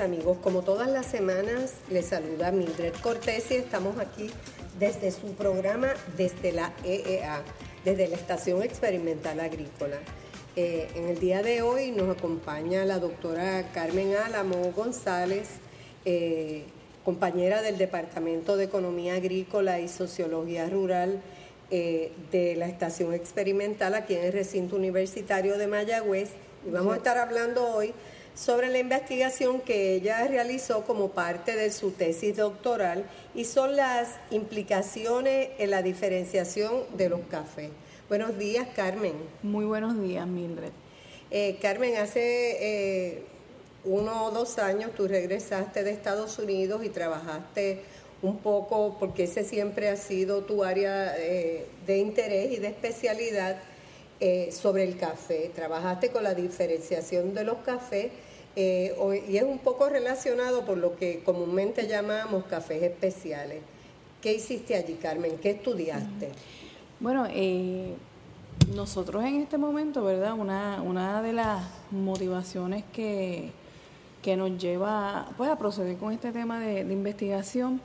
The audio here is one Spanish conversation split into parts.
amigos. Como todas las semanas, les saluda Mildred Cortés y estamos aquí desde su programa, desde la EEA, desde la Estación Experimental Agrícola. Eh, en el día de hoy nos acompaña la doctora Carmen Álamo González, eh, compañera del Departamento de Economía Agrícola y Sociología Rural eh, de la Estación Experimental aquí en el recinto universitario de Mayagüez. Y vamos a estar hablando hoy sobre la investigación que ella realizó como parte de su tesis doctoral y son las implicaciones en la diferenciación de los cafés. Buenos días, Carmen. Muy buenos días, Mildred. Eh, Carmen, hace eh, uno o dos años tú regresaste de Estados Unidos y trabajaste un poco, porque ese siempre ha sido tu área eh, de interés y de especialidad, sobre el café. Trabajaste con la diferenciación de los cafés eh, y es un poco relacionado por lo que comúnmente llamamos cafés especiales. ¿Qué hiciste allí, Carmen? ¿Qué estudiaste? Bueno, eh, nosotros en este momento, ¿verdad? Una, una de las motivaciones que, que nos lleva pues, a proceder con este tema de, investigación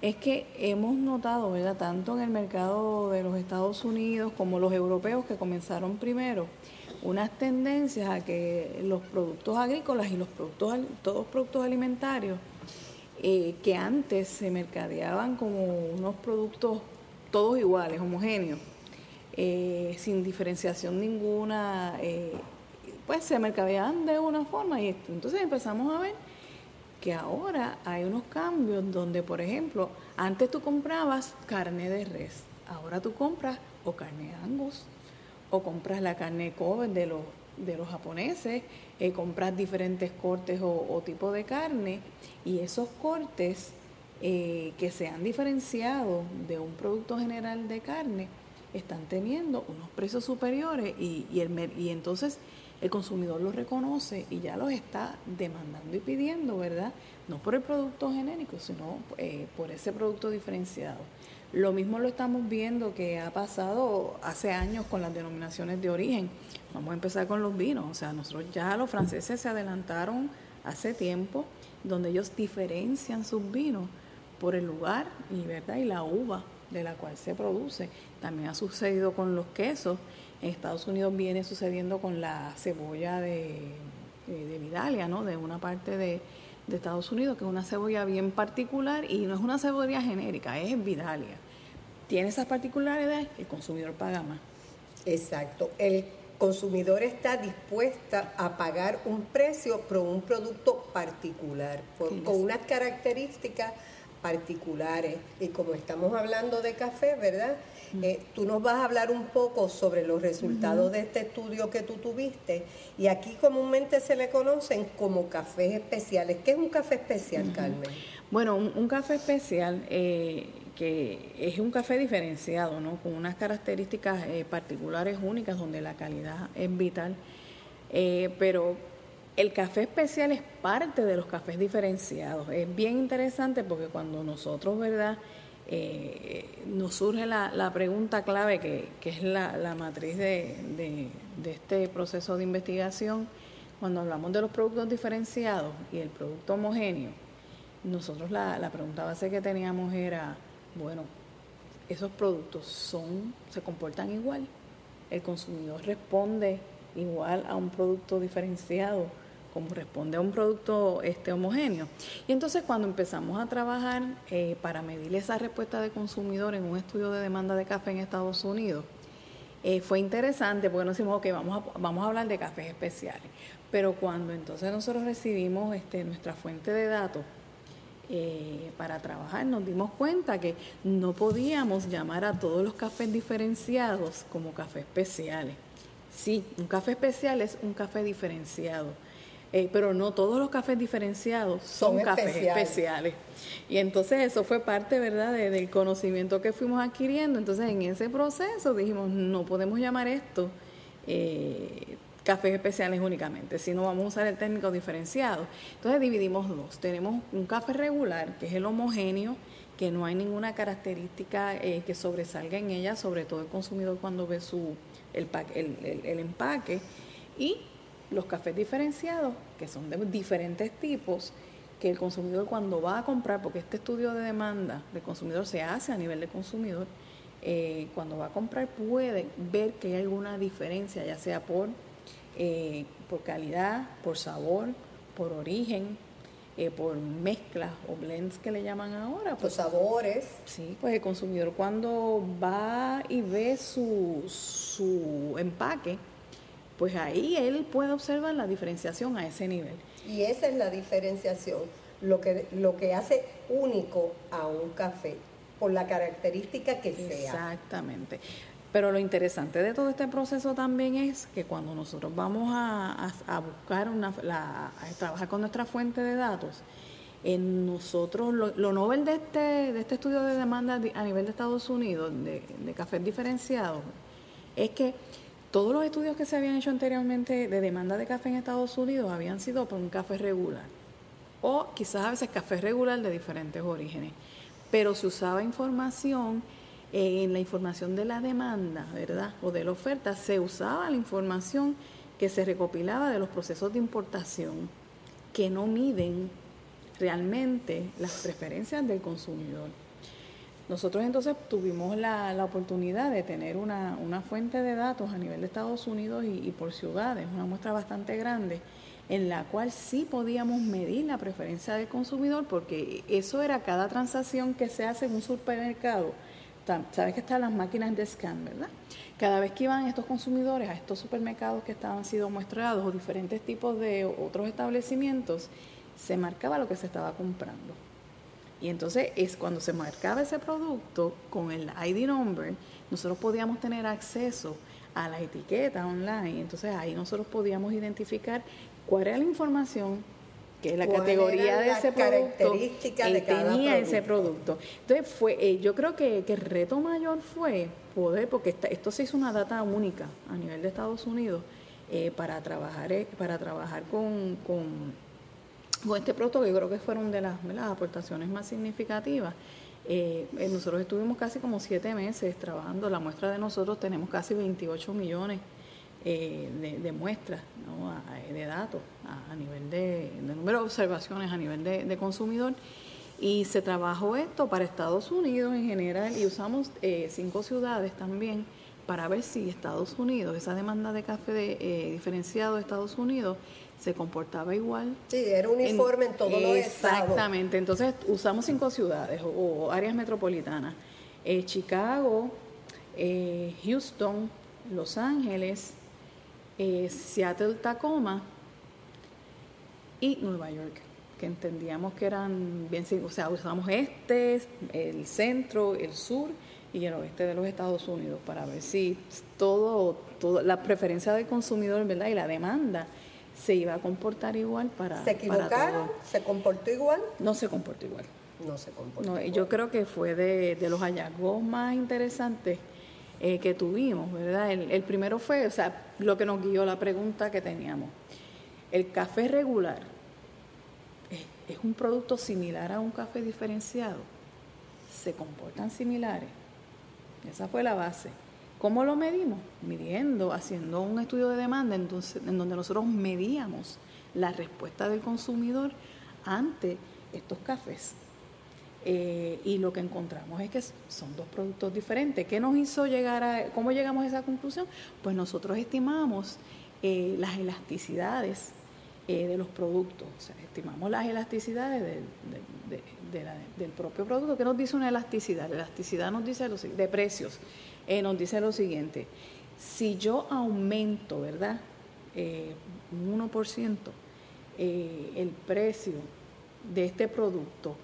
es que hemos notado, ¿verdad? Tanto en el mercado de los Estados Unidos como los europeos que comenzaron primero, unas tendencias a que los productos agrícolas y los productos, todos productos alimentarios, eh, que antes se mercadeaban como unos productos todos iguales, homogéneos, eh, sin diferenciación ninguna, eh, pues se mercadeaban de una forma y entonces empezamos a ver que ahora hay unos cambios donde, por ejemplo, antes tú comprabas carne de res, ahora tú compras o carne de angus o compras la carne Kobe de los, de los japoneses, eh, compras diferentes cortes o, tipos de carne y esos cortes que se han diferenciado de un producto general de carne están teniendo unos precios superiores y, y, el, y entonces el consumidor los reconoce y ya los está demandando y pidiendo, ¿verdad? No por el producto genérico, sino eh, por ese producto diferenciado. Lo mismo lo estamos viendo que ha pasado hace años con las denominaciones de origen. Vamos a empezar con los vinos. O sea, nosotros ya los franceses se adelantaron hace tiempo, donde ellos diferencian sus vinos por el lugar y, ¿verdad? y la uva de la cual se produce. También ha sucedido con los quesos. En Estados Unidos viene sucediendo con la cebolla de, de Vidalia, ¿no? de una parte de, de Estados Unidos, que es una cebolla bien particular y no es una cebolla genérica, es Vidalia. Tiene esas particularidades, el consumidor paga más. Exacto. El consumidor está dispuesta a pagar un precio por un producto particular, con unas características particulares. Y como estamos hablando de café, ¿verdad? Eh, tú nos vas a hablar un poco sobre los resultados de este estudio que tú tuviste. Y aquí comúnmente se le conocen como cafés especiales. ¿Qué es un café especial, Carmen? Bueno, un, café especial eh, que es un café diferenciado, ¿no? Con unas características eh, particulares únicas donde la calidad es vital. pero el café especial es parte de los cafés diferenciados. Es bien interesante porque cuando nosotros, ¿verdad? Eh, nos surge la, pregunta clave que, es la, matriz de, este proceso de investigación. Cuando hablamos de los productos diferenciados y el producto homogéneo, nosotros la, la pregunta base que teníamos era, bueno, esos productos son, se comportan igual, el consumidor responde igual a un producto diferenciado como responde a un producto este, homogéneo. Y entonces cuando empezamos a trabajar eh, para medir esa respuesta de consumidor en un estudio de demanda de café en Estados Unidos, eh, fue interesante porque nos decimos, ok, vamos a, vamos a hablar de cafés especiales. Pero cuando entonces nosotros recibimos este, nuestra fuente de datos eh, para trabajar, nos dimos cuenta que no podíamos llamar a todos los cafés diferenciados como cafés especiales. Sí, un café especial es un café diferenciado eh, pero no todos los cafés diferenciados son, cafés especiales. Y entonces eso fue parte, ¿verdad?, del conocimiento que fuimos adquiriendo. Entonces en ese proceso dijimos, no podemos llamar esto eh, cafés especiales únicamente, sino vamos a usar el técnico diferenciado. Entonces dividimos dos. Tenemos un café regular, que es el homogéneo, que no hay ninguna característica eh, que sobresalga en ella, sobre todo el consumidor cuando ve su, el, el, empaque, y los cafés diferenciados, que son de diferentes tipos, que el consumidor cuando va a comprar, porque este estudio de demanda del consumidor se hace a nivel de consumidor, eh, cuando va a comprar puede ver que hay alguna diferencia, ya sea por, eh, por calidad, por sabor, por origen, eh, por mezclas o blends que le llaman ahora. Por sabores. Sí, pues el consumidor cuando va y ve su, su empaque, pues ahí él puede observar la diferenciación a ese nivel. Y esa es la diferenciación, lo que, lo que hace único a un café, por la característica que sea. Exactamente. Pero lo interesante de todo este proceso también es que cuando nosotros vamos a, buscar una, a trabajar con nuestra fuente de datos, en nosotros, lo, lo novel de este, de este estudio de demanda a nivel de Estados Unidos, de, de cafés diferenciados, es que todos los estudios que se habían hecho anteriormente de demanda de café en Estados Unidos habían sido por un café regular o quizás a veces café regular de diferentes orígenes, pero se usaba información eh, en la información de la demanda, ¿verdad? O de la oferta, se usaba la información que se recopilaba de los procesos de importación que no miden realmente las preferencias del consumidor. Nosotros entonces tuvimos la, oportunidad de tener una, fuente de datos a nivel de Estados Unidos y, por ciudades, una muestra bastante grande, en la cual sí podíamos medir la preferencia del consumidor, porque eso era cada transacción que se hace en un supermercado. Sabes que están las máquinas de scan, ¿verdad? Cada vez que iban estos consumidores a estos supermercados que estaban siendo muestreados o diferentes tipos de otros establecimientos, se marcaba lo que se estaba comprando. Y entonces es cuando se marcaba ese producto con el ID number, nosotros podíamos tener acceso a la etiqueta online. Entonces ahí nosotros podíamos identificar cuál era la información que es la categoría de ese producto de tenía ese producto. Entonces fue, eh, yo creo que, el reto mayor fue poder, porque esto se hizo una data única a nivel de Estados Unidos eh, para trabajar, eh, para trabajar con con este producto que yo creo que fueron de las, aportaciones más significativas. Eh, eh, nosotros estuvimos casi como siete meses trabajando, la muestra de nosotros tenemos casi 28 millones eh, de, muestras, de datos a, nivel de, número de observaciones a nivel de, consumidor. Y se trabajó esto para Estados Unidos en general y usamos cinco ciudades también para ver si Estados Unidos, esa demanda de café de, diferenciado de Estados Unidos, se comportaba igual. Sí, era uniforme en, los estados. Exactamente, entonces usamos cinco ciudades o, áreas metropolitanas. Eh, Chicago, eh, Houston, Los Ángeles, eh, Seattle, Tacoma y Nueva York, que entendíamos que eran bien, o sea, usamos este, el centro, el sur y el oeste de los Estados Unidos para ver si todo, todo la preferencia del consumidor, ¿verdad? Y la demanda se iba a comportar igual para. ¿Se equivocaron? ¿Se comportó igual? No se comportó igual. No se comportó. No, Yo creo que fue de, los hallazgos más interesantes eh, que tuvimos, ¿verdad? El, primero fue, o sea, lo que nos guió la pregunta que teníamos. El café regular es, es un producto similar a un café diferenciado. Se comportan similares. Esa fue la base. ¿Cómo lo medimos? Midiendo, haciendo un estudio de demanda entonces, en donde nosotros medíamos la respuesta del consumidor ante estos cafés. Eh, y lo que encontramos es que son dos productos diferentes. ¿Qué nos hizo llegar a, cómo llegamos a esa conclusión? Pues nosotros estimamos eh, las elasticidades eh, de los productos, estimamos las elasticidades del propio producto. ¿Qué nos dice una elasticidad? La elasticidad nos dice de precios. Eh, nos dice lo siguiente, si yo aumento, ¿verdad? Eh, un 1% eh, el precio de este producto,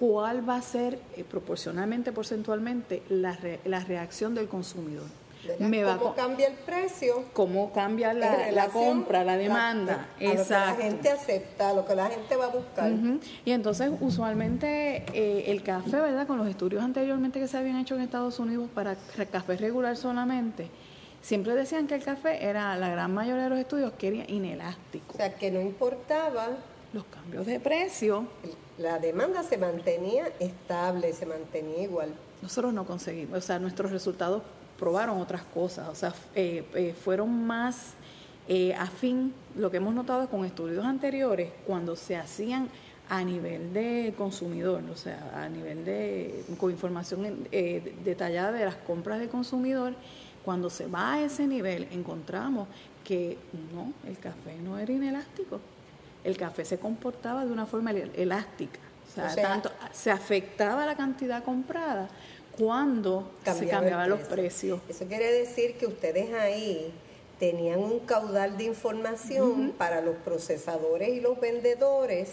¿cuál va a ser proporcionalmente, porcentualmente, la, la reacción del consumidor? ¿Cómo cambia el precio? ¿Cómo cambia la, compra, la demanda? Exacto. lo que la gente acepta, lo que la gente va a buscar. Y entonces, usualmente, eh, el café, ¿verdad? Con los estudios anteriormente que se habían hecho en Estados Unidos para café regular solamente, siempre decían que el café era, la gran mayoría de los estudios que era inelástico. O sea, que no importaba. Los cambios de precio. La demanda se mantenía estable, se mantenía igual. Nosotros no conseguimos, o sea, nuestros resultados probaron otras cosas, o sea, eh, eh, fueron más eh, afín, lo que hemos notado con estudios anteriores, cuando se hacían a nivel de consumidor, o sea, a nivel de, con información eh, detallada de las compras de consumidor, cuando se va a ese nivel encontramos que no, el café no era inelástico, el café se comportaba de una forma elástica, o sea, tanto, se afectaba la cantidad comprada cuando se cambiaban los precios. Eso quiere decir que ustedes ahí tenían un caudal de información para los procesadores y los vendedores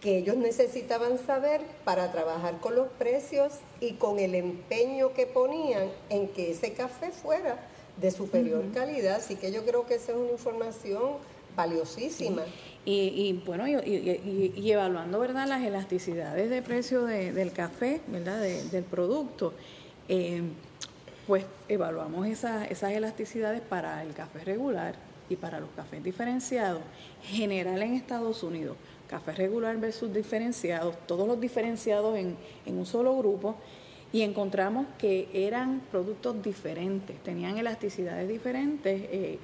que ellos necesitaban saber para trabajar con los precios y con el empeño que ponían en que ese café fuera de superior calidad. Así que yo creo que esa es una información valiosísima. Y, bueno, y, evaluando ¿verdad? las elasticidades de precio del café, ¿verdad? del producto, eh, pues evaluamos esas, esas elasticidades para el café regular y para los cafés diferenciados, general en Estados Unidos café regular versus diferenciados, todos los diferenciados en, un solo grupo, y encontramos que eran productos diferentes, tenían elasticidades diferentes. Eh,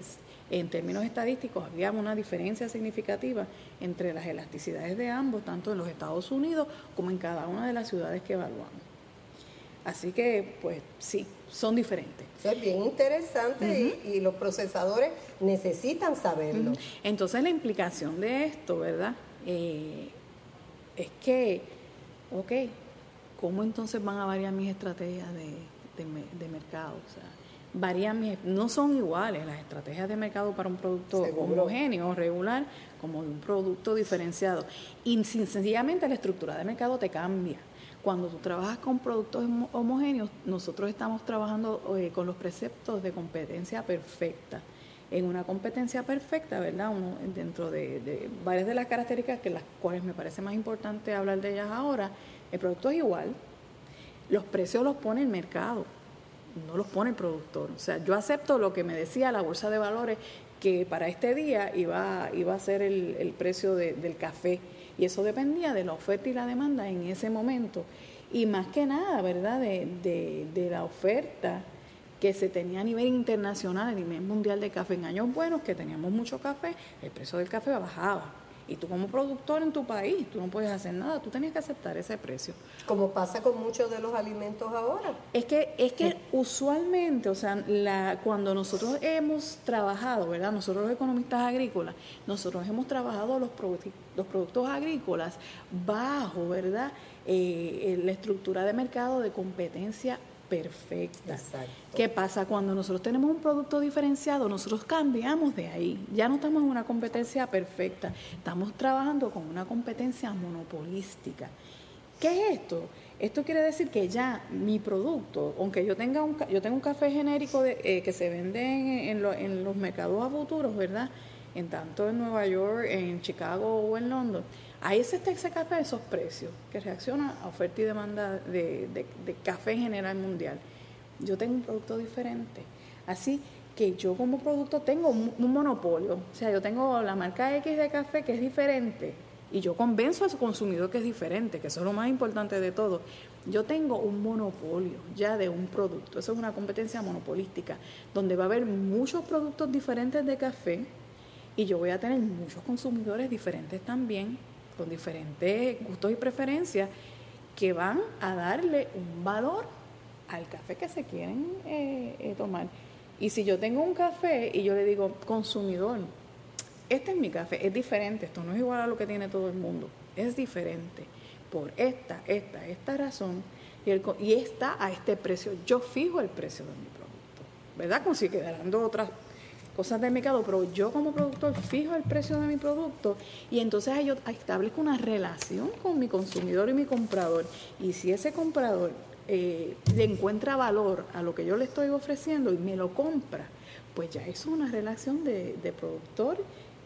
en términos estadísticos, había una diferencia significativa entre las elasticidades de ambos, tanto en los Estados Unidos como en cada una de las ciudades que evaluamos. Así que, pues sí, son diferentes. es bien interesante y, los procesadores necesitan saberlo. Entonces, la implicación de esto, ¿verdad? Eh, es que, ok, ¿cómo entonces van a variar mis estrategias de, mercado? O sea, varían no son iguales las estrategias de mercado para un producto homogéneo o regular como de un producto diferenciado. Y sencillamente la estructura de mercado te cambia. Cuando tú trabajas con productos homogéneos, nosotros estamos trabajando eh, con los preceptos de competencia perfecta en una competencia perfecta, ¿verdad? Uno, dentro de, varias de las características que las cuales me parece más importante hablar de ellas ahora, el producto es igual, los precios los pone el mercado, no los pone el productor. O sea, yo acepto lo que me decía la bolsa de valores que para este día iba, iba a ser el, precio del café y eso dependía de la oferta y la demanda en ese momento. Y más que nada, ¿verdad? de, de la oferta que se tenía a nivel internacional, a nivel mundial de café. En años buenos, que teníamos mucho café, el precio del café bajaba. Y tú como productor en tu país, tú no puedes hacer nada, tú tenías que aceptar ese precio. Como pasa con muchos de los alimentos ahora. Es que, es que usualmente, o sea, la, cuando nosotros hemos trabajado, ¿verdad? Nosotros los economistas agrícolas, nosotros hemos trabajado los, los productos agrícolas bajo, ¿verdad? Eh, la estructura de mercado de competencia perfecta. ¿Qué pasa? Cuando nosotros tenemos un producto diferenciado, nosotros cambiamos de ahí. Ya no estamos en una competencia perfecta, estamos trabajando con una competencia monopolística. ¿Qué es esto? Esto quiere decir que ya mi producto, aunque yo tenga un, yo tengo un café genérico de, eh, que se vende en, en los mercados a futuros, ¿verdad? En tanto en Nueva York, en Chicago o en London, Ahí se está ese café a esos precios, que reacciona a oferta y demanda de, café en general mundial. Yo tengo un producto diferente. Así que yo como producto tengo un, monopolio. O sea, yo tengo la marca X de café que es diferente y yo convenzo a su consumidor que es diferente, que eso es lo más importante de todo. Yo tengo un monopolio ya de un producto. Eso es una competencia monopolística, donde va a haber muchos productos diferentes de café y yo voy a tener muchos consumidores diferentes también con diferentes gustos y preferencias que van a darle un valor al café que se quieren eh, eh, tomar. Y si yo tengo un café y yo le digo, consumidor, este es mi café, es diferente, esto no es igual a lo que tiene todo el mundo, es diferente por esta, esta, esta razón y, el, y está a este precio. Yo fijo el precio de mi producto, ¿verdad? Quedaran otras cosas del mercado, pero yo como productor fijo el precio de mi producto y entonces yo establezco una relación con mi consumidor y mi comprador. Y si ese comprador eh, le encuentra valor a lo que yo le estoy ofreciendo y me lo compra, pues ya es una relación de, productor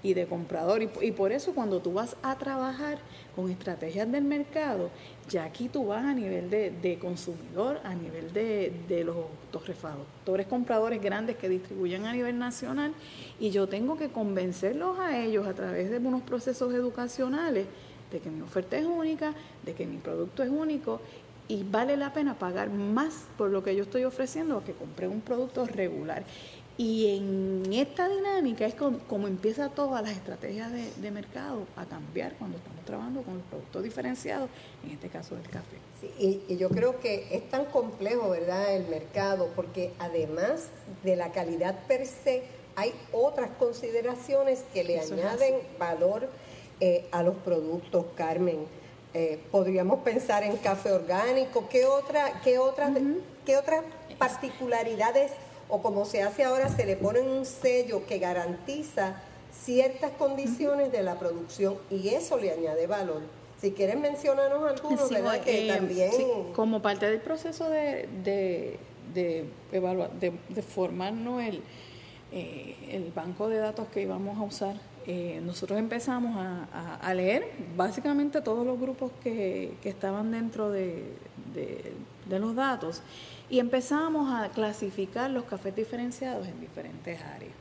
y de comprador. Y, por eso cuando tú vas a trabajar con estrategias del mercado, ya aquí tú vas a nivel de, consumidor, a nivel de, de los torrefactores compradores grandes que distribuyen a nivel nacional, y yo tengo que convencerlos a ellos a través de unos procesos educacionales de que mi oferta es única, de que mi producto es único y vale la pena pagar más por lo que yo estoy ofreciendo que compré un producto regular. Y en esta dinámica es como, empieza todas las estrategias de, mercado a cambiar cuando estamos trabajando con los productos diferenciados, en este caso del café. y, y, yo creo que es tan complejo, ¿verdad?, el mercado, porque además de la calidad per se, hay otras consideraciones que le añaden valor eh, a los productos, Carmen. Eh, podríamos pensar en café orgánico. ¿Qué, otra, qué, otras, ¿Qué otras particularidades o como se hace ahora, se le pone un sello que garantiza ciertas condiciones de la producción y eso le añade valor? Si quieres mencionarnos algunos, ¿verdad? Que eh, también... como parte del proceso de, de, de, de, formarnos el, el banco de datos que íbamos a usar eh, nosotros empezamos a, leer básicamente todos los grupos que, estaban dentro de, los datos y empezamos a clasificar los cafés diferenciados en diferentes áreas.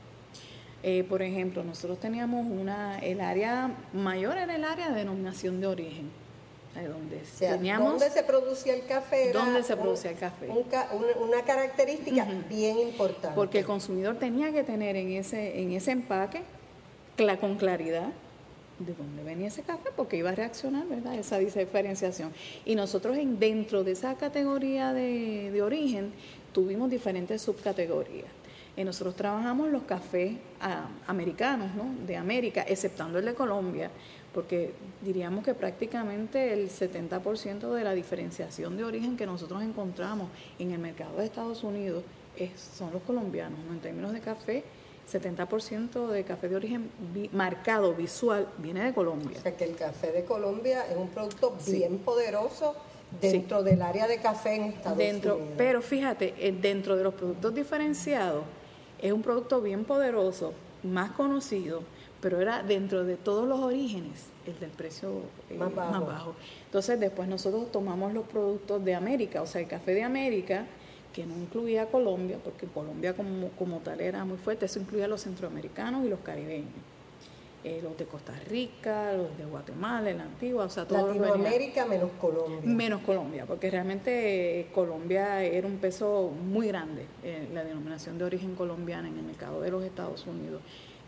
Eh, por ejemplo, nosotros teníamos una, el área mayor era el área de denominación de origen. Donde teníamos, ¿Dónde se producía el café? ¿Dónde se producía el café? una, característica bien importante. Porque el consumidor tenía que tener en ese, en ese empaque con claridad de dónde venía ese café, porque iba a reaccionar, ¿verdad? Esa diferenciación. Y nosotros en, dentro de esa categoría de, origen tuvimos diferentes subcategorías. Y nosotros trabajamos los cafés ah, americanos, ¿no? De América, exceptando el de Colombia, porque diríamos que prácticamente el 70% de la diferenciación de origen que nosotros encontramos en el mercado de Estados Unidos es, son los colombianos, ¿no? En términos de café 70% de café de origen marcado visual viene de Colombia. O sea que el café de Colombia es un producto bien poderoso dentro del área de café en Estados Unidos. Pero fíjate, eh, dentro de los productos diferenciados es un producto bien poderoso, más conocido, pero era dentro de todos los orígenes el del precio eh, más, bajo. más bajo. Entonces después nosotros tomamos los productos de América, o sea, el café de América que no incluía Colombia, porque Colombia como, como tal era muy fuerte, eso incluía a los centroamericanos y los caribeños. Eh, los de Costa Rica, los de Guatemala, la Antigua, o sea, todo Latinoamérica menos Colombia. Menos Colombia, porque realmente eh, Colombia era un peso muy grande, eh, la denominación de origen colombiana en el mercado de los Estados Unidos.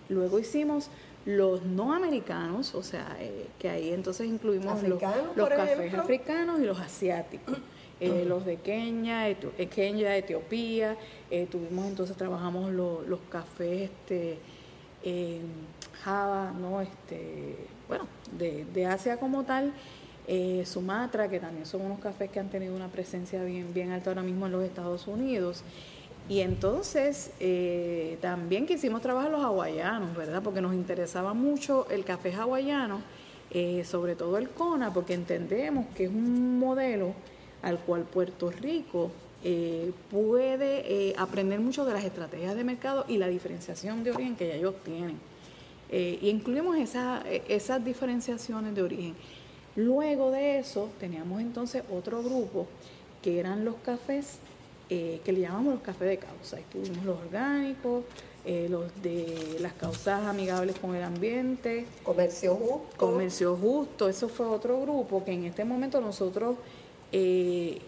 Luego hicimos los no americanos, o sea, que ahí entonces incluimos los, los cafés africanos y los asiáticos. Eh, los de Kenia, eh, Kenia Etiopía, eh, tuvimos entonces, trabajamos los cafés este, Java, ¿no? este, bueno, de, Asia como tal, Sumatra, que también son unos cafés que han tenido una presencia bien, bien alta ahora mismo en los Estados Unidos. Y entonces también quisimos trabajar los hawaianos, ¿verdad? Porque nos interesaba mucho el café hawaiano, sobre todo el Kona, porque entendemos que es un modelo al cual Puerto Rico eh, puede eh, aprender mucho de las estrategias de mercado y la diferenciación de origen que ya ellos tienen. Eh, y incluimos esas diferenciaciones de origen. Luego de eso teníamos entonces otro grupo que eran los cafés que le llamamos los cafés de causa. tuvimos los orgánicos, los de las causas amigables con el ambiente. Comercio justo. Comercio justo, eso fue otro grupo que en este momento nosotros eh,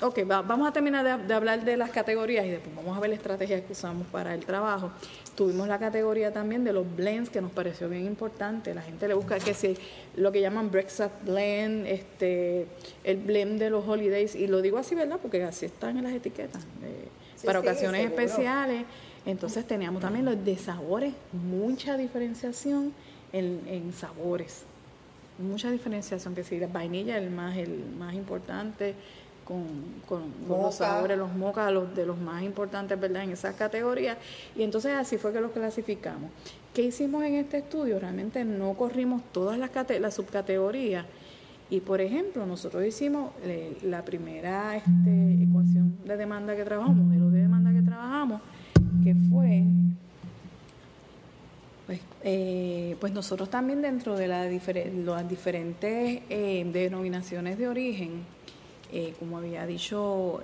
ok, vamos a terminar de, hablar de las categorías y después vamos a ver la estrategia que usamos para el trabajo. Tuvimos la categoría también de los blends que nos pareció bien importante. La gente le busca que si lo que llaman breakfast blend, este, el blend de los holidays, y lo digo así, ¿verdad? Porque así están en las etiquetas. Eh, para ocasiones especiales. Entonces teníamos también los de sabores, mucha diferenciación en, en sabores mucha diferenciación que si la vainilla es el más el más importante con, los sabores, los mocas, los de los más importantes, ¿verdad? En esas categorías. Y entonces así fue que los clasificamos. ¿Qué hicimos en este estudio? Realmente no corrimos todas las, las subcategorías. Y por ejemplo, nosotros hicimos eh, la primera este, ecuación de demanda que trabajamos, modelo de demanda que trabajamos, que fue Pues, eh, pues nosotros también dentro de las diferentes eh, denominaciones de origen, eh, como había dicho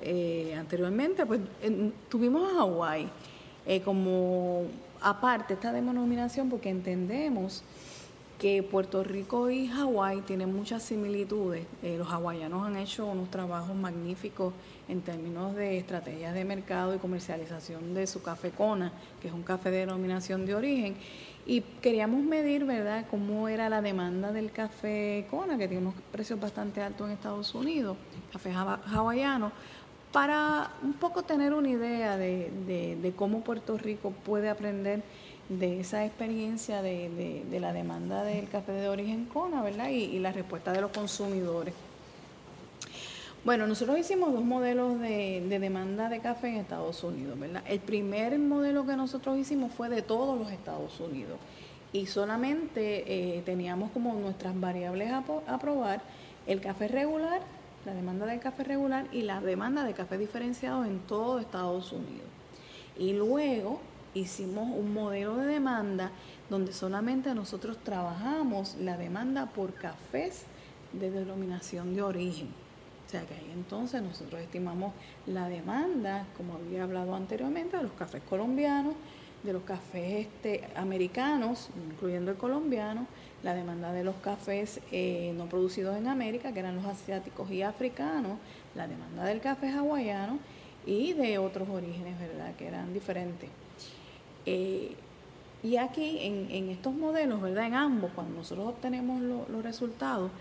anteriormente, pues tuvimos a Hawái como aparte esta denominación porque entendemos que Puerto Rico y Hawái tienen muchas similitudes. los hawaianos han hecho unos trabajos magníficos en términos de estrategias de mercado y comercialización de su café Kona, que es un café de denominación de origen y queríamos medir, ¿verdad?, cómo era la demanda del café Kona, que tiene unos precios bastante altos en Estados Unidos, café hawaiano, para un poco tener una idea de, cómo Puerto Rico puede aprender de esa experiencia de, la demanda del café de origen Kona, ¿verdad? y la respuesta de los consumidores. Bueno, nosotros hicimos dos modelos de, demanda de café en Estados Unidos, ¿verdad? El primer modelo que nosotros hicimos fue de todos los Estados Unidos y solamente eh, teníamos como nuestras variables a, probar el café regular, la demanda del café regular y la demanda de café diferenciado en todo Estados Unidos. Y luego hicimos un modelo de demanda donde solamente nosotros trabajamos la demanda por cafés de denominación de origen. Sea que ahí entonces nosotros estimamos la demanda, como había hablado anteriormente, de los cafés colombianos, de los cafés este, americanos, incluyendo el colombiano, la demanda de los cafés eh, no producidos en América, que eran los asiáticos y africanos, la demanda del café hawaiano y de otros orígenes, ¿verdad?, que eran diferentes. Eh, y aquí en, estos modelos, ¿verdad? En ambos, cuando nosotros obtenemos los resultados,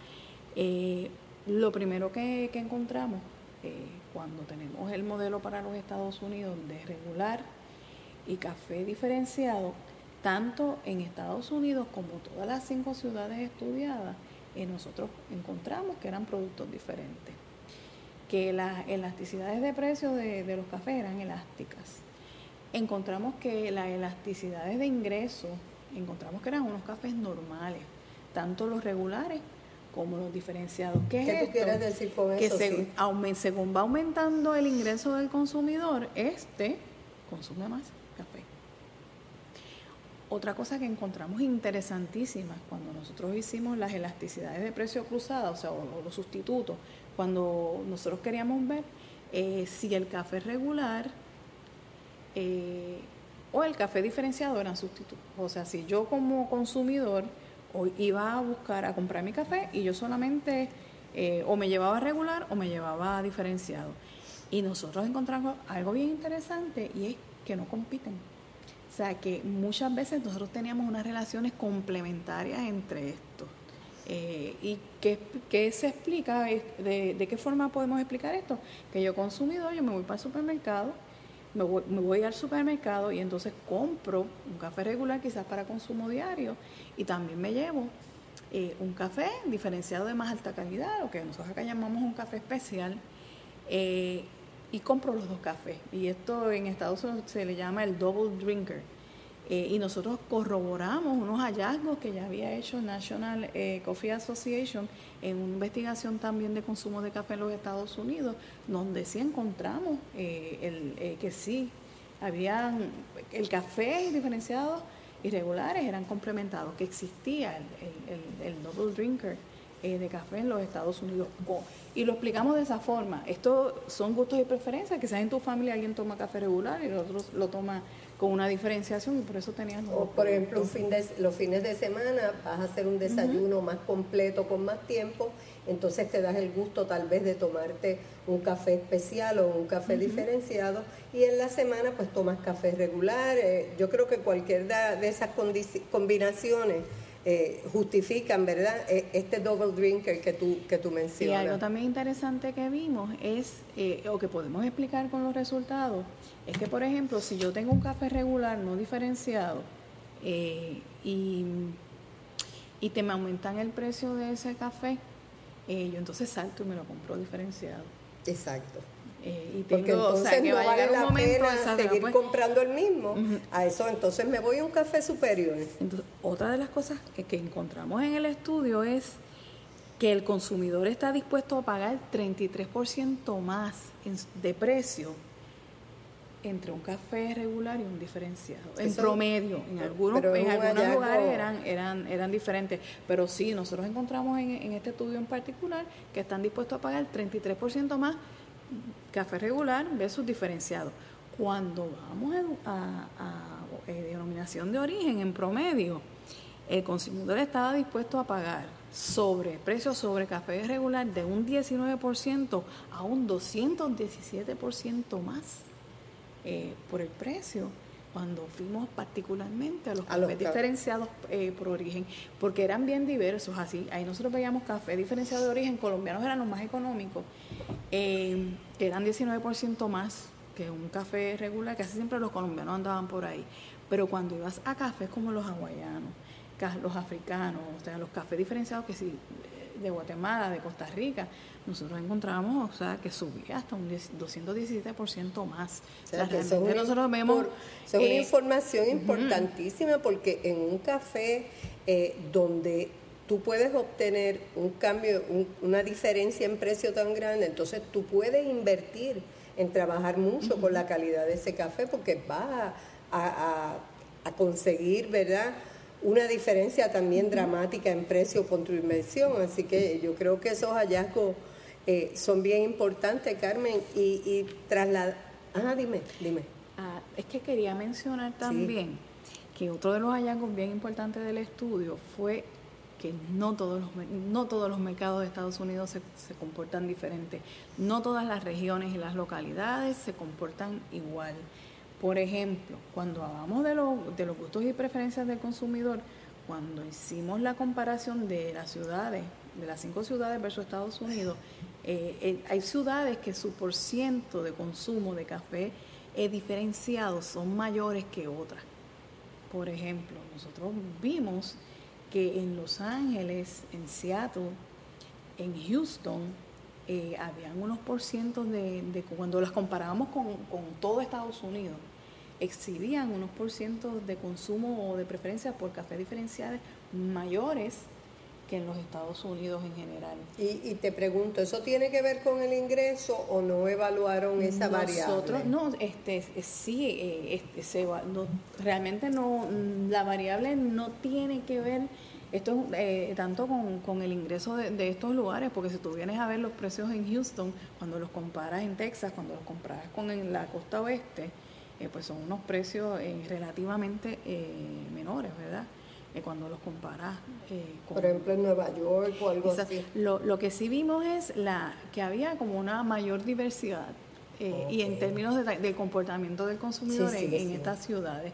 eh, lo primero que, encontramos eh, cuando tenemos el modelo para los Estados Unidos de regular y café diferenciado, tanto en Estados Unidos como todas las cinco ciudades estudiadas, eh, nosotros encontramos que eran productos diferentes, que las elasticidades de precio de, de los cafés eran elásticas. Encontramos que las elasticidades de ingreso, encontramos que eran unos cafés normales, tanto los regulares como los diferenciados. ¿Qué, ¿Qué tú quieres decir con que eso? Que según va aumentando el ingreso del consumidor, este consume más café. Otra cosa que encontramos interesantísima cuando nosotros hicimos las elasticidades de precio cruzada, o sea, los sustitutos, cuando nosotros queríamos ver eh, si el café regular eh, o el café diferenciado eran sustitutos. O sea, si yo como consumidor o iba a buscar a comprar mi café y yo solamente eh, o me llevaba regular o me llevaba diferenciado. Y nosotros encontramos algo bien interesante y es que no compiten. O sea que muchas veces nosotros teníamos unas relaciones complementarias entre estos. Eh, ¿Y qué, se explica? De, ¿De qué forma podemos explicar esto? Que yo consumidor, yo me voy para el supermercado, me voy, al supermercado y entonces compro un café regular quizás para consumo diario y también me llevo eh, un café diferenciado de más alta calidad, lo que nosotros acá llamamos un café especial, eh, y compro los dos cafés. Y esto en Estados Unidos se le llama el double drinker. Eh, y nosotros corroboramos unos hallazgos que ya había hecho National eh, Coffee Association en una investigación también de consumo de café en los Estados Unidos, donde sí encontramos eh, el, que sí, habían el café diferenciado irregulares eran complementados, que existía el, el, double drinker de café en los Estados Unidos. Y lo explicamos de esa forma. Esto son gustos y preferencias. Quizás en tu familia alguien toma café regular y el otro lo toma con una diferenciación y por eso tenían... O por ejemplo, un fin de, los fines de semana vas a hacer un desayuno más completo, con más tiempo, entonces te das el gusto tal vez de tomarte un café especial o un café diferenciado y en la semana pues tomas café regular. Eh, yo creo que cualquier de esas combinaciones eh, justifican, ¿verdad? E, este double drinker que tú, que tú mencionas. Y algo también interesante que vimos es, eh, o que podemos explicar con los resultados, es que, por ejemplo, si yo tengo un café regular no diferenciado eh, y, y te me aumentan el precio de ese café, yo entonces salto y me lo compro diferenciado. Exacto. Eh, y Porque entonces no vale la pena seguir pues comprando el mismo. A eso entonces me voy a un café superior. Entonces, otra de las cosas que, que encontramos en el estudio es que el consumidor está dispuesto a pagar 33% más de precio entre un café regular y un diferenciado. En promedio, en algunos, en algunos lugares eran, eran, eran diferentes. Pero sí, nosotros encontramos en, en este estudio en particular que están dispuestos a pagar 33% más café regular versus diferenciado. Cuando vamos a, eh, denominación de origen en promedio, el consumidor estaba dispuesto a pagar sobre precio sobre café regular de un 19% a un 217% más eh, por el precio cuando fuimos particularmente a los cafés diferenciados eh, por origen, porque eran bien diversos, así, ahí nosotros veíamos café diferenciado de origen, colombianos eran los más económicos, que eran 19% más que un café regular, casi siempre los colombianos andaban por ahí. Pero cuando ibas a cafés como los hawaianos, los africanos, o sea, los cafés diferenciados que sí, de Guatemala, de Costa Rica, nosotros encontramos, o sea, que subía hasta un 217% más. O sea, que nosotros vemos... es una información importantísima porque en un café eh, donde tú puedes obtener un cambio, una diferencia en precio tan grande, entonces tú puedes invertir en trabajar mucho con la calidad de ese café porque vas a, conseguir, ¿verdad? Una diferencia también dramática en precio por tu inversión. Así que yo creo que esos hallazgos eh, son bien importantes, Carmen. Y, y trasladar. Ah, dime, dime. Ah, es que quería mencionar también que otro de los hallazgos bien importantes del estudio fue que no todos los, no todos los mercados de Estados Unidos se, comportan diferente, no todas las regiones y las localidades se comportan igual. Por ejemplo, cuando hablamos de, de los gustos y preferencias del consumidor, cuando hicimos la comparación de las ciudades, de las cinco ciudades versus Estados Unidos, eh, eh, hay ciudades que su porciento de consumo de café es diferenciado son mayores que otras. Por ejemplo, nosotros vimos que en Los Ángeles, en Seattle, en Houston, eh, habían unos porcientos de, de, cuando las comparábamos con, todo Estados Unidos, exhibían unos porcientos de consumo o de preferencia por café diferenciales mayores que en los Estados Unidos en general. Y, te pregunto, ¿eso tiene que ver con el ingreso o no evaluaron esa variable? Nosotros, no, este, sí, eh, este, no, realmente no, la variable no tiene que ver esto eh, tanto con, el ingreso de, estos lugares, porque si tú vienes a ver los precios en Houston, cuando los comparas en Texas, cuando los comparas con la costa oeste, eh, pues son unos precios relativamente menores, ¿verdad? Cuando los comparas eh, con... Por ejemplo, en Nueva York o algo así. Lo, lo, que sí vimos es la que había como una mayor diversidad eh, y en términos de, comportamiento del consumidor en, estas ciudades.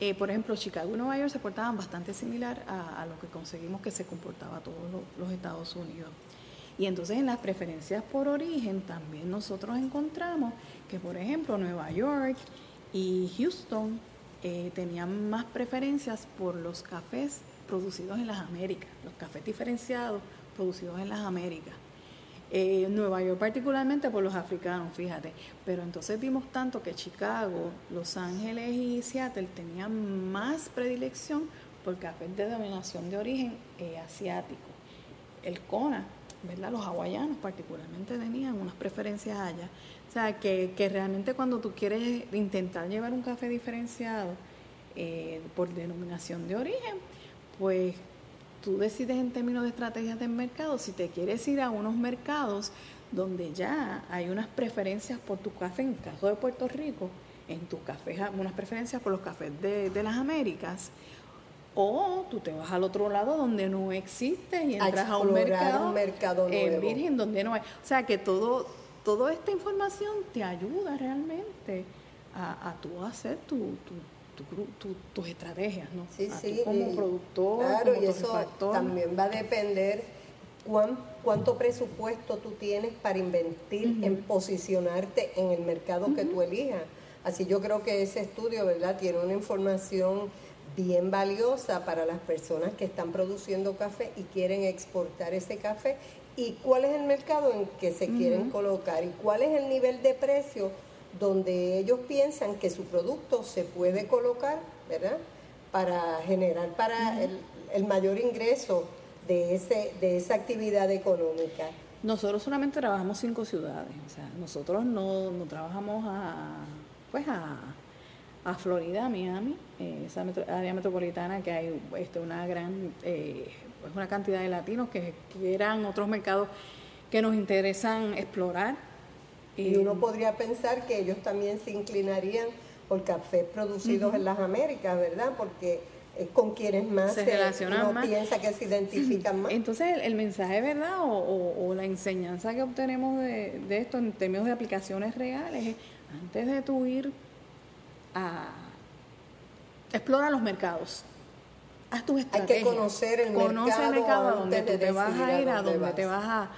Eh, por ejemplo, Chicago y Nueva York se portaban bastante similar a, lo que conseguimos que se comportaba todos los Estados Unidos. Y entonces en las preferencias por origen también nosotros encontramos que, por ejemplo, Nueva York y Houston eh, tenían más preferencias por los cafés producidos en las Américas, los cafés diferenciados producidos en las Américas. Eh, Nueva York particularmente por los africanos, fíjate. Pero entonces vimos tanto que Chicago, Los Ángeles y Seattle tenían más predilección por cafés de denominación de origen eh, asiático. El Kona, ¿verdad? Los hawaianos particularmente tenían unas preferencias allá. O sea, que, realmente cuando tú quieres intentar llevar un café diferenciado eh, por denominación de origen, pues tú decides en términos de estrategias de mercado si te quieres ir a unos mercados donde ya hay unas preferencias por tu café, en el caso de Puerto Rico, en tus cafés, unas preferencias por los cafés de, las Américas, o tú te vas al otro lado donde no existe y entras a, un mercado, un mercado en virgen donde no hay. O sea que todo toda esta información te ayuda realmente a, a tú hacer tu, tus estrategias, ¿no? Sí, sí. como productor, claro, y eso también va a depender cuán, cuánto presupuesto tú tienes para invertir en posicionarte en el mercado que tú elijas. Así yo creo que ese estudio, ¿verdad?, tiene una información bien valiosa para las personas que están produciendo café y quieren exportar ese café y cuál es el mercado en que se quieren colocar y cuál es el nivel de precio donde ellos piensan que su producto se puede colocar, ¿verdad? Para generar para el, mayor ingreso de, ese, de esa actividad económica. Nosotros solamente trabajamos cinco ciudades, o sea, nosotros no, no trabajamos a, pues a, a Florida, a Miami, eh, esa área metropolitana que hay este, una gran eh, pues una cantidad de latinos que quieran otros mercados que nos interesan explorar. Y uno podría pensar que ellos también se inclinarían por cafés producidos en las Américas, ¿verdad? Porque es con quienes más se, relacionan más. piensa que se identifican más. Entonces, el, mensaje, ¿verdad? O, la enseñanza que obtenemos de, de, esto en términos de aplicaciones reales es, antes de tu ir a... Explora los mercados haz tus Hay que conocer el mercado. el mercado a donde te vas a ir, a dónde te vas a,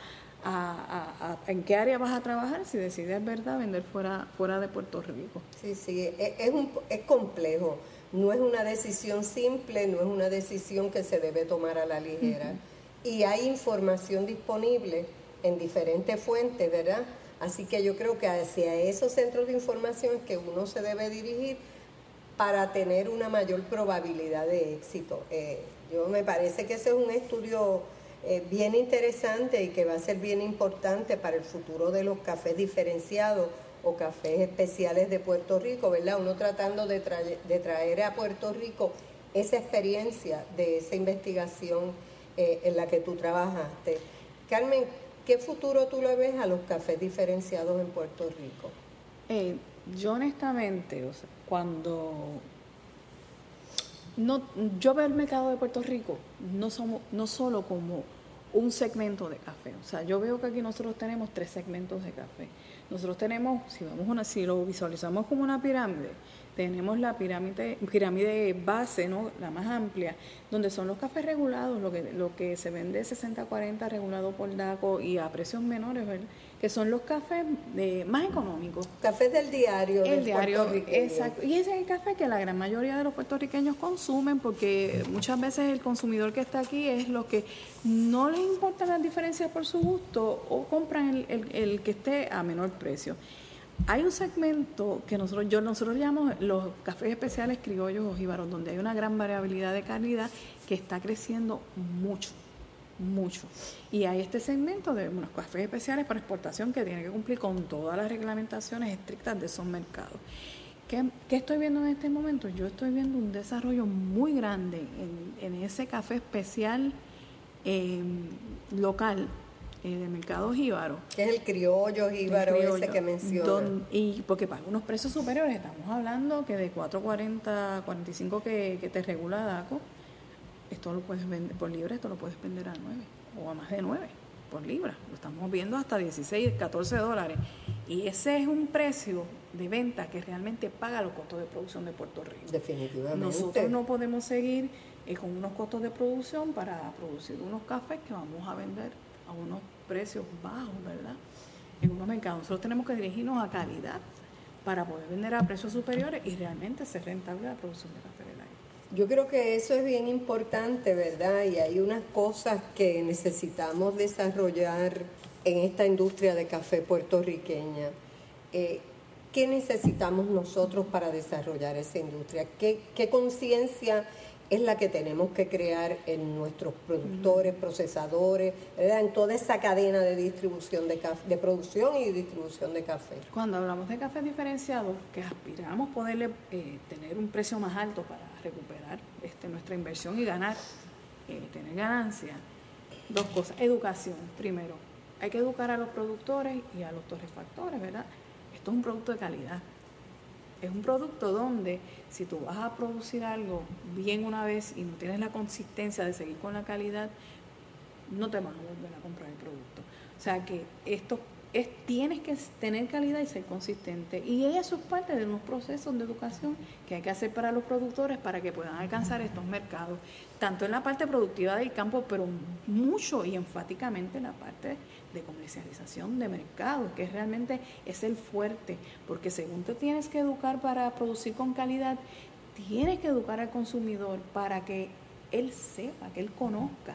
a, en qué área vas a trabajar si decides, ¿verdad?, vender fuera, fuera de Puerto Rico. Sí, sí, e, es, un, es complejo. No es una decisión simple, no es una decisión que se debe tomar a la ligera. Y hay información disponible en diferentes fuentes, ¿verdad? Así que yo creo que hacia esos centros de información es que uno se debe dirigir para tener una mayor probabilidad de éxito. Eh, yo me parece que ese es un estudio eh, bien interesante y que va a ser bien importante para el futuro de los cafés diferenciados o cafés especiales de Puerto Rico, ¿verdad? Uno tratando de, de traer a Puerto Rico esa experiencia de esa investigación eh, en la que tú trabajaste. Carmen, ¿qué futuro tú le ves a los cafés diferenciados en Puerto Rico? yo honestamente, o sea, cuando no, yo veo el mercado de Puerto Rico no, somos, no solo como un segmento de café. O sea, yo veo que aquí nosotros tenemos tres segmentos de café. Nosotros tenemos, si vamos una, si lo visualizamos como una pirámide, tenemos la pirámide, pirámide base, ¿no? la más amplia, donde son los cafés regulados, lo que, lo que se vende 60-40 regulado por DACO y a precios menores, que son los cafés de, más económicos. Cafés del diario. El diario, exacto. Y ese es el café que la gran mayoría de los puertorriqueños consumen, porque muchas veces el consumidor que está aquí es lo que no les importa las diferencias por su gusto o compran el, el que esté a menor precio. Hay un segmento que nosotros, yo, nosotros llamamos los cafés especiales criollos o jíbaros, donde hay una gran variabilidad de calidad que está creciendo mucho, mucho. Y hay este segmento de unos cafés especiales para exportación que tiene que cumplir con todas las reglamentaciones estrictas de esos mercados. ¿Qué, estoy viendo en este momento? Yo estoy viendo un desarrollo muy grande en, ese café especial eh, local eh, de mercado jíbaro. Que es el criollo jíbaro ese que menciona. y porque para unos precios superiores, estamos hablando que de 4.40, 45 que, que te regula DACO, esto lo puedes vender por libre, esto lo puedes vender a 9 o a más de 9 por libra. Lo estamos viendo hasta 16, 14 dólares. Y ese es un precio de venta que realmente paga los costos de producción de Puerto Rico. Definitivamente. Nosotros no podemos seguir eh, con unos costos de producción para producir unos cafés que vamos a vender a unos precios bajos, ¿verdad? En unos mercados. Nosotros tenemos que dirigirnos a calidad para poder vender a precios superiores y realmente ser rentable la producción de café. Yo creo que eso es bien importante, ¿verdad? Y hay unas cosas que necesitamos desarrollar en esta industria de café puertorriqueña. Eh, ¿Qué necesitamos nosotros para desarrollar esa industria? ¿Qué, qué conciencia es la que tenemos que crear en nuestros productores, procesadores, en toda esa cadena de distribución de, de producción y distribución de café. Cuando hablamos de café diferenciado, que aspiramos poderle eh, tener un precio más alto para recuperar este, nuestra inversión y ganar, eh, tener ganancia, dos cosas. Educación, primero. Hay que educar a los productores y a los torrefactores, ¿verdad? Esto es un producto de calidad es un producto donde si tú vas a producir algo bien una vez y no tienes la consistencia de seguir con la calidad, no te vas a volver a comprar el producto. O sea que esto es, tienes que tener calidad y ser consistente. Y eso es parte de unos procesos de educación que hay que hacer para los productores para que puedan alcanzar estos mercados, tanto en la parte productiva del campo, pero mucho y enfáticamente en la parte de comercialización de mercado, que realmente es el fuerte, porque según te tienes que educar para producir con calidad, tienes que educar al consumidor para que él sepa, que él conozca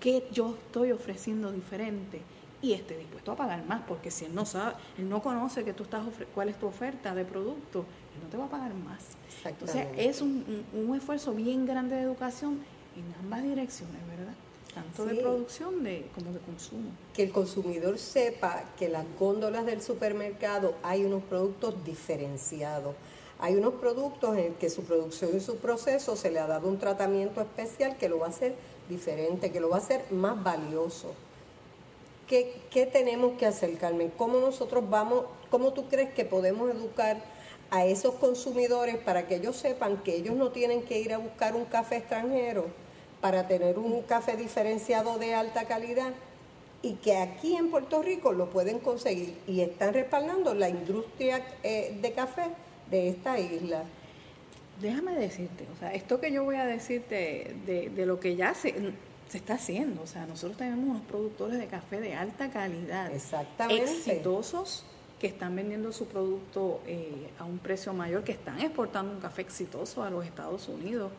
qué yo estoy ofreciendo diferente y esté dispuesto a pagar más, porque si él no sabe, él no conoce que tú estás cuál es tu oferta de producto, él no te va a pagar más. Entonces es un, un esfuerzo bien grande de educación en ambas direcciones, ¿verdad? Tanto de producción de, como de consumo. Que el consumidor sepa que las góndolas del supermercado hay unos productos diferenciados. Hay unos productos en que su producción y su proceso se le ha dado un tratamiento especial que lo va a hacer diferente, que lo va a hacer más valioso. ¿Qué, qué tenemos que hacer, Carmen? ¿Cómo nosotros vamos, cómo tú crees que podemos educar a esos consumidores para que ellos sepan que ellos no tienen que ir a buscar un café extranjero para tener un café diferenciado de alta calidad y que aquí en Puerto Rico lo pueden conseguir y están respaldando la industria eh, de café de esta isla. Déjame decirte, o sea, esto que yo voy a decirte de, lo que ya se, se, está haciendo, o sea, nosotros tenemos unos productores de café de alta calidad, Exactamente. exitosos, que están vendiendo su producto eh, a un precio mayor, que están exportando un café exitoso a los Estados Unidos.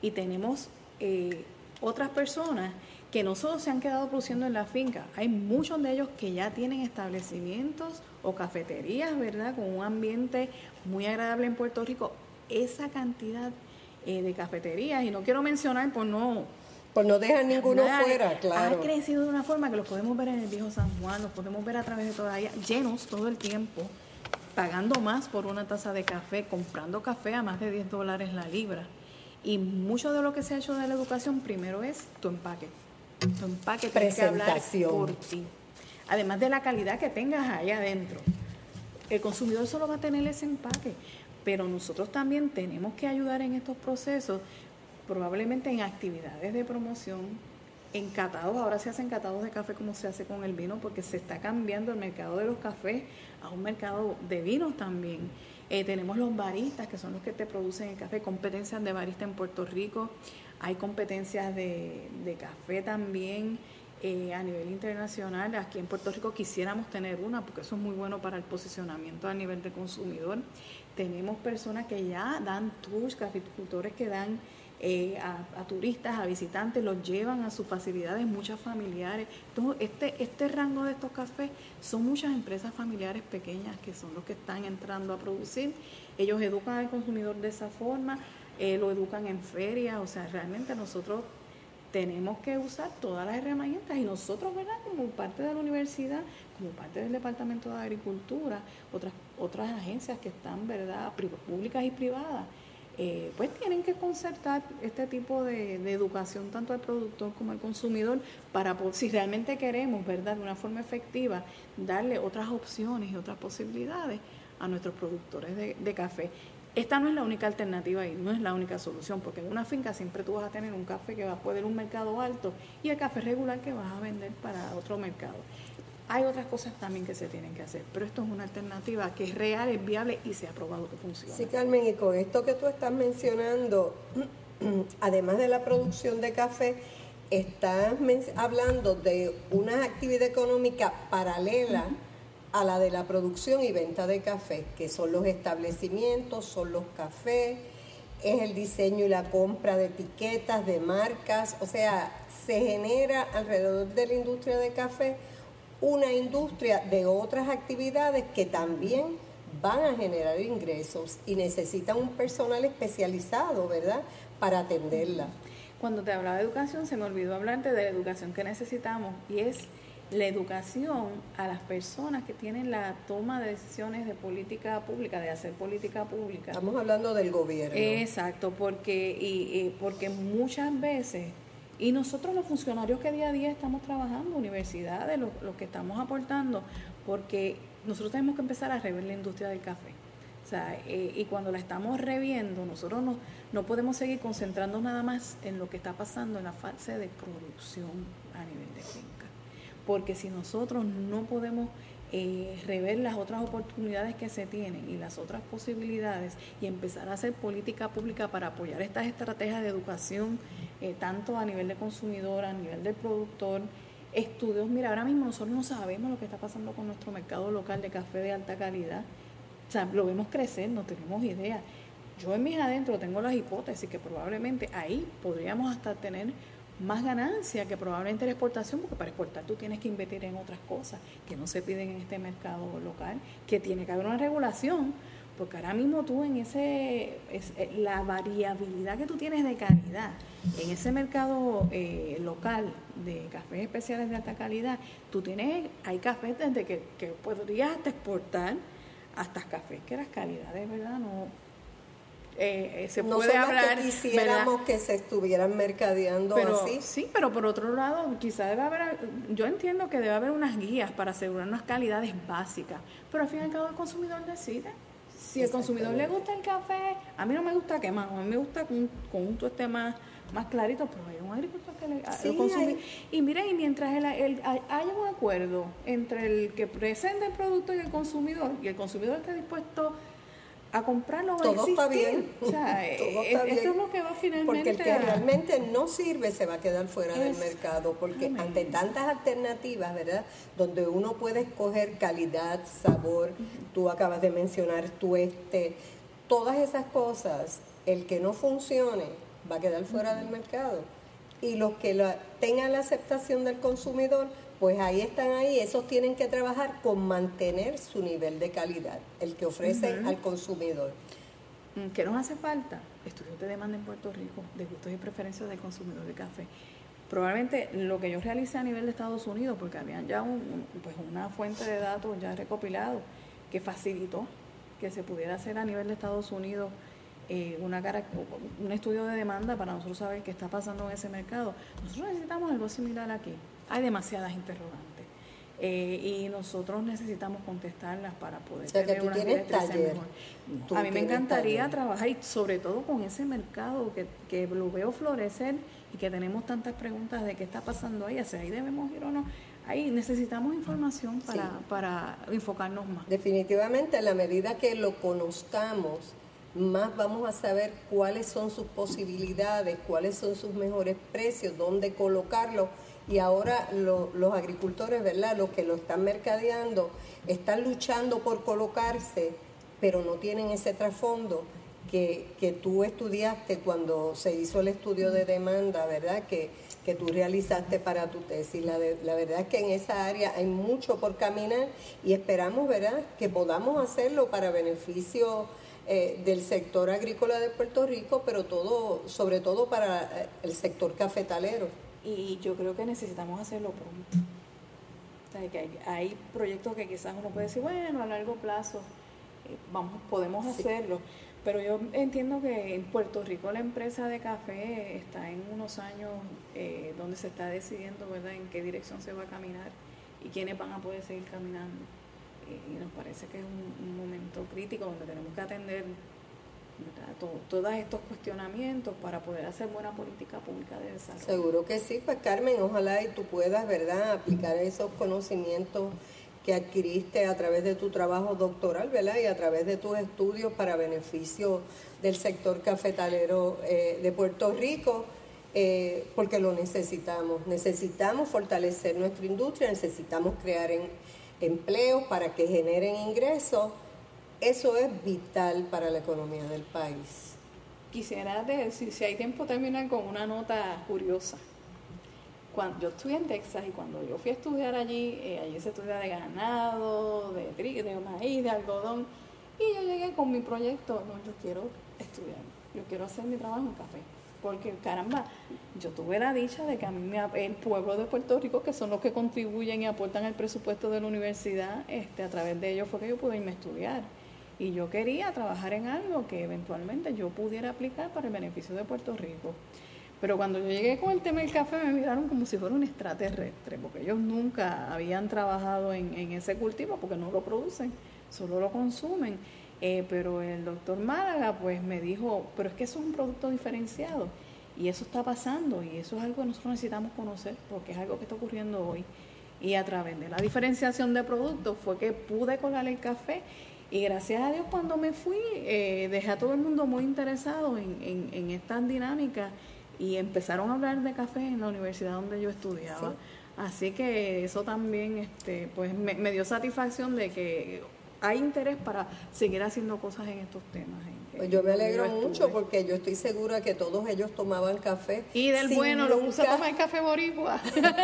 Y tenemos eh, otras personas que no solo se han quedado produciendo en la finca, hay muchos de ellos que ya tienen establecimientos o cafeterías, ¿verdad? Con un ambiente muy agradable en Puerto Rico. Esa cantidad eh, de cafeterías, y no quiero mencionar por no... Por no dejar ninguno fuera, claro. Ha crecido de una forma que los podemos ver en el viejo San Juan, los podemos ver a través de toda allá, llenos todo el tiempo, pagando más por una taza de café, comprando café a más de 10 dólares la libra. Y mucho de lo que se ha hecho de la educación primero es tu empaque. Tu empaque tiene que hablar por ti. Además de la calidad que tengas ahí adentro. El consumidor solo va a tener ese empaque, pero nosotros también tenemos que ayudar en estos procesos, probablemente en actividades de promoción, en catados, ahora se hacen catados de café como se hace con el vino, porque se está cambiando el mercado de los cafés a un mercado de vinos también. Eh, tenemos los baristas, que son los que te producen el café, competencias de barista en Puerto Rico, hay competencias de, café también eh, a nivel internacional. Aquí en Puerto Rico quisiéramos tener una, porque eso es muy bueno para el posicionamiento a nivel de consumidor. Tenemos personas que ya dan tours, caficultores que dan eh, a, turistas, a visitantes, los llevan a sus facilidades, muchas familiares. Entonces, este, este rango de estos cafés son muchas empresas familiares pequeñas que son los que están entrando a producir. Ellos educan al consumidor de esa forma, eh, lo educan en ferias, o sea, realmente nosotros tenemos que usar todas las herramientas y nosotros, ¿verdad? Como parte de la universidad, como parte del Departamento de Agricultura, otras, otras agencias que están, ¿verdad? Públicas y privadas eh, pues tienen que concertar este tipo de, educación tanto al productor como al consumidor para, si realmente queremos, ¿verdad?, de una forma efectiva, darle otras opciones y otras posibilidades a nuestros productores de, café. Esta no es la única alternativa y no es la única solución, porque en una finca siempre tú vas a tener un café que va a poder un mercado alto y el café regular que vas a vender para otro mercado. Hay otras cosas también que se tienen que hacer, pero esto es una alternativa que es real, es viable y se ha probado que funciona. Sí, Carmen, y con esto que tú estás mencionando, además de la producción de café, estás hablando de una actividad económica paralela a la de la producción y venta de café, que son los establecimientos, son los cafés, es el diseño y la compra de etiquetas, de marcas, o sea, se genera alrededor de la industria de café una industria de otras actividades que también van a generar ingresos y necesitan un personal especializado, ¿verdad?, para atenderla. Cuando te hablaba de educación, se me olvidó hablarte de la educación que necesitamos y es la educación a las personas que tienen la toma de decisiones de política pública, de hacer política pública. Estamos hablando del gobierno. Exacto, porque, y porque muchas veces y nosotros los funcionarios que día a día estamos trabajando, universidades, los, que estamos aportando, porque nosotros tenemos que empezar a rever la industria del café. Eh, y cuando la estamos reviendo, nosotros no, no podemos seguir concentrando nada más en lo que está pasando en la fase de producción a nivel de finca. Porque si nosotros no podemos eh, rever las otras oportunidades que se tienen y las otras posibilidades y empezar a hacer política pública para apoyar estas estrategias de educación, eh, tanto a nivel de consumidor, a nivel del productor, estudios. Mira, ahora mismo nosotros no sabemos lo que está pasando con nuestro mercado local de café de alta calidad. O sea, lo vemos crecer, no tenemos idea. Yo en mis adentro tengo las hipótesis que probablemente ahí podríamos hasta tener más ganancia que probablemente la exportación, porque para exportar tú tienes que invertir en otras cosas que no se piden en este mercado local, que tiene que haber una regulación, Porque ahora mismo tú en ese, es, eh, la variabilidad que tú tienes de calidad, en ese mercado eh, local de cafés especiales de alta calidad, tú tienes, hay cafés desde que, que podrías exportar hasta cafés que las calidades, ¿verdad? No, eh, eh, se puede hablar. Que quisiéramos que se estuvieran mercadeando pero, así. Sí, pero por otro lado, quizá debe haber, yo entiendo que debe haber unas guías para asegurar unas calidades básicas, pero al fin y al cabo el consumidor decide. Si el consumidor le gusta el café, a mí no me gusta quemado, a mí me gusta con, con un tueste más, más clarito, pero hay un agricultor que le, lo consume. Y mire, y mientras el, haya un acuerdo entre el que presenta el producto y el consumidor, y el consumidor está dispuesto a comprarlo todo está bien. O sea, eh, esto es lo que va finalmente porque el que realmente no sirve se va a quedar fuera del mercado porque ante tantas alternativas verdad donde uno puede escoger calidad sabor tú acabas de mencionar tueste todas esas cosas el que no funcione va a quedar fuera del mercado y los que la, tengan la aceptación del consumidor pues ahí están ahí, esos tienen que trabajar con mantener su nivel de calidad, el que ofrecen al consumidor. Mm, ¿Qué nos hace falta? Estudios de demanda en Puerto Rico, de gustos y preferencias del consumidor de café. Probablemente lo que yo realicé a nivel de Estados Unidos, porque habían ya pues una fuente de datos ya recopilado que facilitó que se pudiera hacer a nivel de Estados Unidos eh, una un estudio de demanda para nosotros saber qué está pasando en ese mercado. Nosotros necesitamos algo similar aquí hay demasiadas interrogantes. Eh, y nosotros necesitamos contestarlas para poder tener una mejor. a mí me encantaría trabajar y sobre todo con ese mercado que, que lo veo florecer y que tenemos tantas preguntas de qué está pasando ahí, hacia ahí debemos ir o no. Ahí necesitamos información para, para enfocarnos más. Definitivamente, a la medida que lo conozcamos, más vamos a saber cuáles son sus posibilidades, cuáles son sus mejores precios, dónde colocarlo y ahora los agricultores, ¿verdad? Los que lo están mercadeando, están luchando por colocarse, pero no tienen ese trasfondo que, que tú estudiaste cuando se hizo el estudio de demanda, ¿verdad? Que, que tú realizaste para tu tesis. La, la verdad es que en esa área hay mucho por caminar y esperamos, ¿verdad?, que podamos hacerlo para beneficio eh, del sector agrícola de Puerto Rico, pero todo, sobre todo para eh, el sector cafetalero y yo creo que necesitamos hacerlo pronto. O sea, que hay, proyectos que quizás uno puede decir, bueno, a largo plazo eh, vamos, podemos hacerlo, pero yo entiendo que en Puerto Rico la empresa de café está en unos años eh, donde se está decidiendo, ¿verdad?, en qué dirección se va a caminar y quiénes van a poder seguir caminando. Y nos parece que es un momento crítico donde tenemos que atender todos estos cuestionamientos para poder hacer buena política pública de desarrollo. Seguro que sí, pues Carmen, ojalá y tú puedas, ¿verdad?, aplicar esos conocimientos que adquiriste a través de tu trabajo doctoral, ¿verdad? Y a través de tus estudios para beneficio del sector cafetalero eh, de Puerto Rico, eh, porque lo necesitamos. Necesitamos fortalecer nuestra industria, necesitamos crear empleos para que generen ingresos eso es vital para la economía del país. Quisiera decir, si hay tiempo, terminar con una nota curiosa. Cuando yo estuve en Texas y cuando yo fui a estudiar allí, eh, allí se estudia de ganado, de trigo, de maíz, de algodón, y yo llegué con mi proyecto, no, yo quiero estudiar, yo quiero hacer mi trabajo en café porque caramba, yo tuve la dicha de que a mí el pueblo de Puerto Rico, que son los que contribuyen y aportan al presupuesto de la universidad, este, a través de ellos fue que yo pude irme a estudiar. Y yo quería trabajar en algo que eventualmente yo pudiera aplicar para el beneficio de Puerto Rico. Pero cuando yo llegué con el tema del café me miraron como si fuera un extraterrestre, porque ellos nunca habían trabajado en, ese cultivo porque no lo producen, solo lo consumen. Eh, pero el doctor Málaga pues me dijo, pero es que eso es un producto diferenciado y eso está pasando y eso es algo que nosotros necesitamos conocer porque es algo que está ocurriendo hoy. Y a través de la diferenciación de productos fue que pude colar el café y gracias a Dios cuando me fui, eh, dejé a todo el mundo muy interesado en, en, en estas dinámicas y empezaron a hablar de café en la universidad donde yo estudiaba. Así que eso también este, pues me, dio satisfacción de que hay interés para seguir haciendo cosas en estos temas. pues yo me alegro mucho porque yo estoy segura que todos ellos tomaban café. Y del bueno, lo puse a tomar café boricua.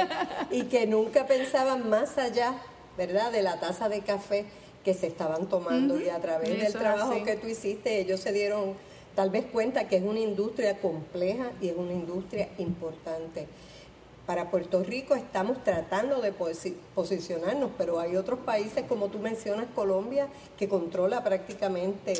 y que nunca pensaban más allá, ¿verdad?, de la taza de café que se estaban tomando y a través del trabajo que tú hiciste ellos se dieron tal vez cuenta que es una industria compleja y es una industria importante. Para Puerto Rico estamos tratando de posicionarnos, pero hay otros países, como tú mencionas, Colombia, que controla prácticamente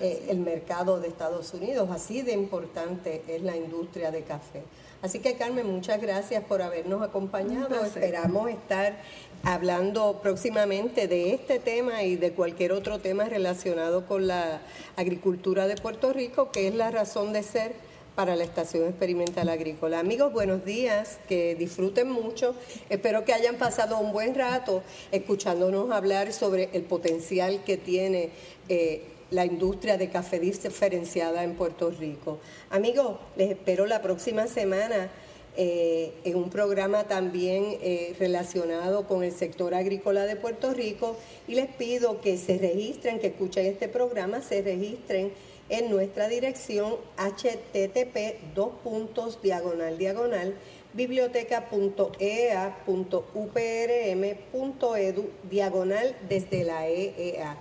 eh, el mercado de Estados Unidos. Así de importante es la industria de café. Así que Carmen, muchas gracias por habernos acompañado. Esperamos estar hablando próximamente de este tema y de cualquier otro tema relacionado con la agricultura de Puerto Rico, que es la razón de ser para la Estación Experimental Agrícola. Amigos, buenos días, que disfruten mucho. Espero que hayan pasado un buen rato escuchándonos hablar sobre el potencial que tiene eh, la industria de café diferenciada en Puerto Rico. Amigos, les espero la próxima semana eh, en un programa también eh, relacionado con el sector agrícola de Puerto Rico y les pido que se registren, que escuchen este programa, se registren en nuestra dirección http dos puntos diagonal diagonal biblioteca.eea.uprm.edu diagonal desde la EEA.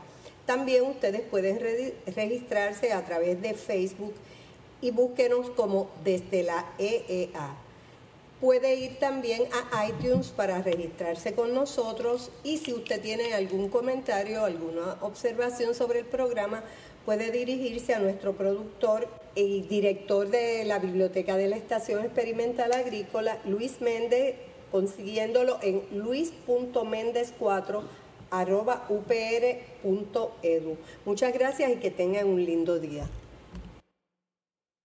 También ustedes pueden registrarse a través de Facebook y búsquenos como desde la EEA. Puede ir también a iTunes para registrarse con nosotros y si usted tiene algún comentario, alguna observación sobre el programa, puede dirigirse a nuestro productor y director de la Biblioteca de la Estación Experimental Agrícola, Luis Méndez, consiguiéndolo en luis.méndez4 upr.edu. Muchas gracias y que tengan un lindo día.